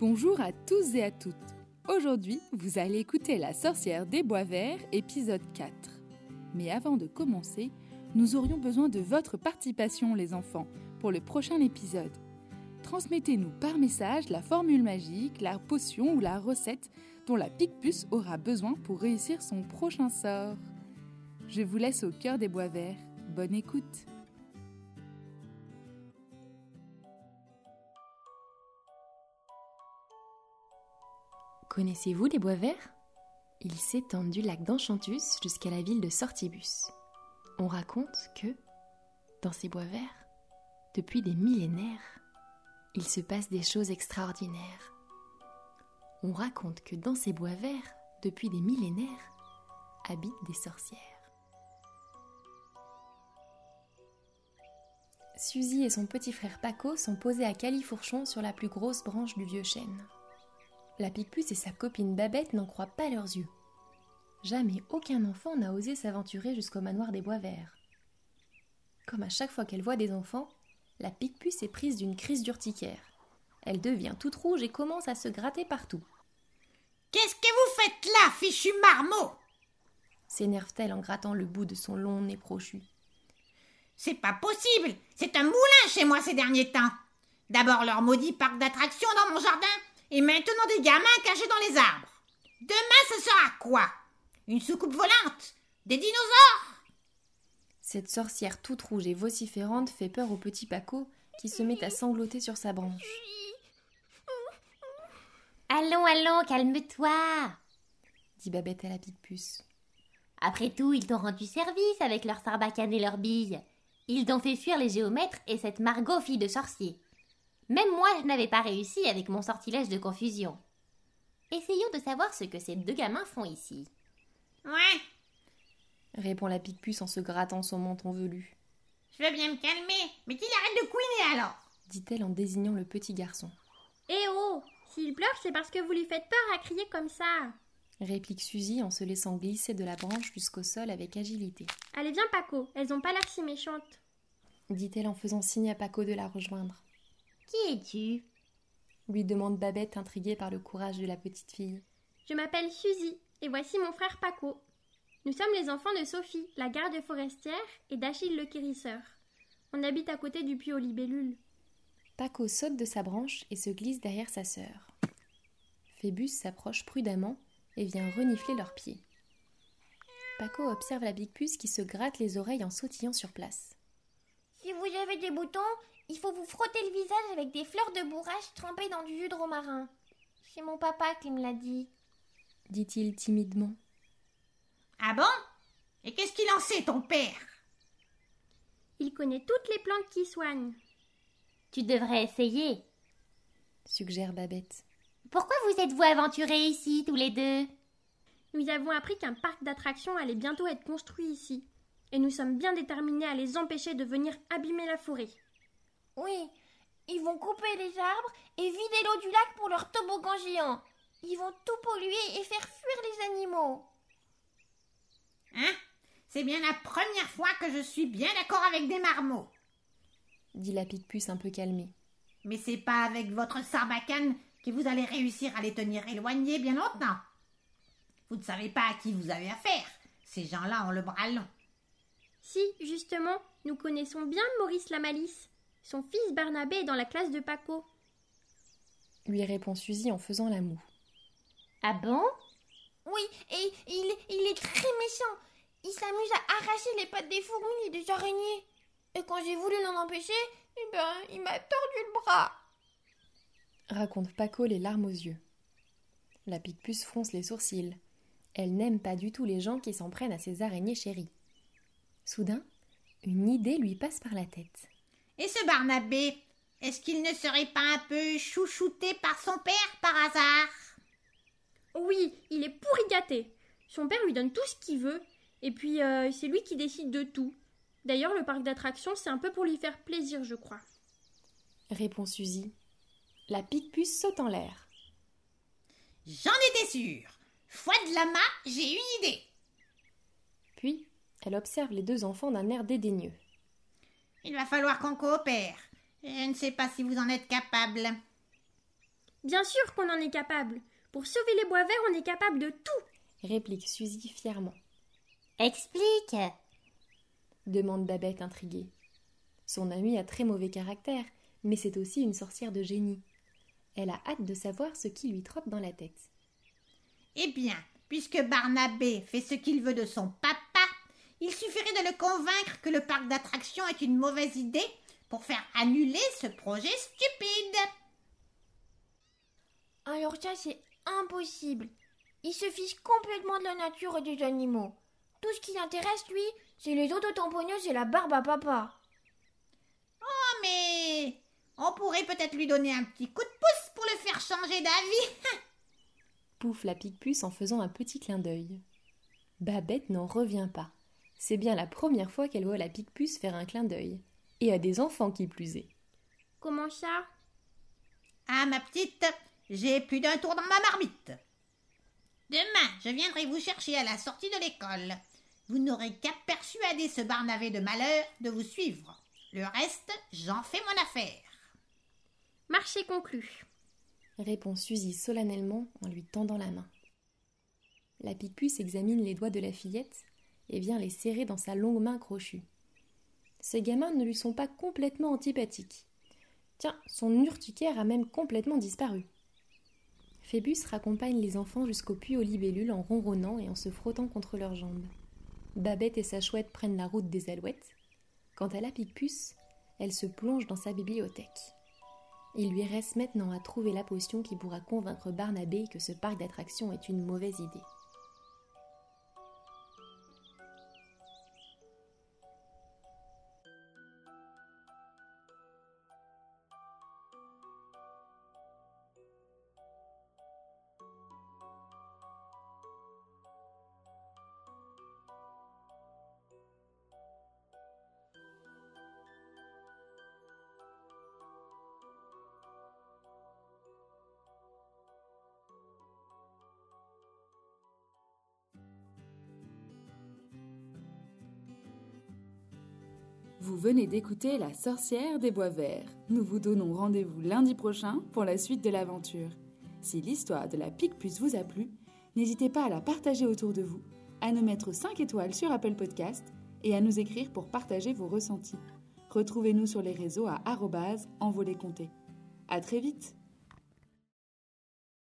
Bonjour à tous et à toutes. Aujourd'hui, vous allez écouter La sorcière des bois verts, épisode 4. Mais avant de commencer, nous aurions besoin de votre participation, les enfants, pour le prochain épisode. Transmettez-nous par message la formule magique, la potion ou la recette dont la Picpus aura besoin pour réussir son prochain sort. Je vous laisse au cœur des bois verts. Bonne écoute. Connaissez-vous les bois verts? Ils s'étendent du lac d'Enchantus jusqu'à la ville de Sortibus. On raconte que, dans ces bois verts, depuis des millénaires, il se passe des choses extraordinaires. On raconte que dans ces bois verts, depuis des millénaires, habitent des sorcières. Suzy et son petit frère Paco sont posés à Califourchon sur la plus grosse branche du vieux chêne. La Picpus et sa copine Babette n'en croient pas leurs yeux. Jamais aucun enfant n'a osé s'aventurer jusqu'au manoir des bois verts. Comme à chaque fois qu'elle voit des enfants, la Picpus est prise d'une crise d'urticaire. Elle devient toute rouge et commence à se gratter partout. Qu'est-ce que vous faites là, fichu marmot? S'énerve-t-elle en grattant le bout de son long nez crochu. C'est pas possible C'est un moulin chez moi ces derniers temps D'abord leur maudit parc d'attractions dans mon jardin, et maintenant des gamins cachés dans les arbres. Demain, ce sera quoi? Une soucoupe volante? Des dinosaures? Cette sorcière toute rouge et vociférante fait peur au petit Paco qui se met à sangloter sur sa branche. Allons, allons, calme-toi dit Babette à la Picpus. Après tout, ils t'ont rendu service avec leur sarbacane et leurs billes. Ils t'ont fait fuir les géomètres et cette Margot fille de sorcier. Même moi, je n'avais pas réussi avec mon sortilège de confusion. Essayons de savoir ce que ces deux gamins font ici. Ouais, répond la Picpus en se grattant son menton velu, je veux bien me calmer, mais qu'il arrête de couiner alors dit-elle en désignant le petit garçon. Eh oh S'il pleure, c'est parce que vous lui faites peur à crier comme ça. Réplique Suzy en se laissant glisser de la branche jusqu'au sol avec agilité. Allez, viens, Paco, elles ont pas l'air si méchantes. Dit-elle en faisant signe à Paco de la rejoindre. Qui es-tu? Lui demande Babette intriguée par le courage de la petite fille. Je m'appelle Suzy, et voici mon frère Paco. Nous sommes les enfants de Sophie, la garde forestière, et d'Achille le guérisseur. On habite à côté du puits aux libellules. Paco saute de sa branche et se glisse derrière sa sœur. Phébus s'approche prudemment et vient renifler leurs pieds. Paco observe la Picpus qui se gratte les oreilles en sautillant sur place. Si vous avez des boutons, il faut vous frotter le visage avec des fleurs de bourrache trempées dans du jus de romarin. C'est mon papa qui me l'a dit. dit-il timidement. Ah bon? Et qu'est-ce qu'il en sait, ton père? Il connaît toutes les plantes qui soignent. Tu devrais essayer. suggère Babette. Pourquoi vous êtes-vous aventurés ici, tous les deux? Nous avons appris qu'un parc d'attractions allait bientôt être construit ici. Et nous sommes bien déterminés à les empêcher de venir abîmer la forêt. Oui, ils vont couper les arbres et vider l'eau du lac pour leur toboggan géant. Ils vont tout polluer et faire fuir les animaux. Hein? C'est bien la première fois que je suis bien d'accord avec des marmots. dit la Picpus un peu calmée. Mais c'est pas avec votre sarbacane que vous allez réussir à les tenir éloignés bien longtemps. Vous ne savez pas à qui vous avez affaire. Ces gens-là ont le bras long. Si, justement, nous connaissons bien Maurice Lamalice. Son fils Barnabé est dans la classe de Paco. lui répond Suzy en faisant la moue. Ah bon? Oui, et il, il est très méchant. Il s'amuse à arracher les pattes des fourmis et des araignées. Et quand j'ai voulu l'en empêcher, eh ben, il m'a tordu le bras. raconte Paco les larmes aux yeux. La Picpus fronce les sourcils. Elle n'aime pas du tout les gens qui s'en prennent à ses araignées chéries. Soudain, une idée lui passe par la tête. Et ce Barnabé, est-ce qu'il ne serait pas un peu chouchouté par son père par hasard? Oui, il est pourri gâté. Son père lui donne tout ce qu'il veut, et puis euh, c'est lui qui décide de tout. D'ailleurs, le parc d'attractions, c'est un peu pour lui faire plaisir, je crois. Répond Suzy. La Picpus saute en l'air. J'en étais sûre. Foi de lama, j'ai une idée. Puis, elle observe les deux enfants d'un air dédaigneux. Il va falloir qu'on coopère. Je ne sais pas si vous en êtes capable. Bien sûr qu'on en est capable. Pour sauver les bois verts, on est capable de tout. réplique Suzy fièrement. Explique demande Babette intriguée. Son amie a très mauvais caractère, mais c'est aussi une sorcière de génie. Elle a hâte de savoir ce qui lui trotte dans la tête. Eh bien, puisque Barnabé fait ce qu'il veut de son papa, il suffirait de le convaincre que le parc d'attractions est une mauvaise idée pour faire annuler ce projet stupide. Alors ça, c'est impossible. Il se fiche complètement de la nature et des animaux. Tout ce qui l'intéresse, lui, c'est les autotamponneuses et la barbe à papa. Oh, mais on pourrait peut-être lui donner un petit coup de pouce pour le faire changer d'avis. Pouf la pique-puce en faisant un petit clin d'œil. Babette n'en revient pas. C'est bien la première fois qu'elle voit la pique-puce faire un clin d'œil. Et à des enfants qui plus est. Comment ça? Ah, ma petite, j'ai plus d'un tour dans ma marmite. Demain, je viendrai vous chercher à la sortie de l'école. Vous n'aurez qu'à persuader ce Barnavé de malheur de vous suivre. Le reste, j'en fais mon affaire. Marché conclu. répond Suzy solennellement en lui tendant la main. La pique-puce examine les doigts de la fillette et vient les serrer dans sa longue main crochue. Ces gamins ne lui sont pas complètement antipathiques. Tiens, son urticaire a même complètement disparu. Phébus raccompagne les enfants jusqu'au puits aux libellules en ronronnant et en se frottant contre leurs jambes. Babette et sa chouette prennent la route des alouettes. Quant à la pique-puce, elle se plonge dans sa bibliothèque. Il lui reste maintenant à trouver la potion qui pourra convaincre Barnabé que ce parc d'attractions est une mauvaise idée. Vous venez d'écouter La sorcière des bois verts. Nous vous donnons rendez-vous lundi prochain pour la suite de l'aventure. Si l'histoire de la pique-puce vous a plu, n'hésitez pas à la partager autour de vous, à nous mettre 5 étoiles sur Apple Podcast et à nous écrire pour partager vos ressentis. Retrouvez-nous sur les réseaux à arrobase envolé À très vite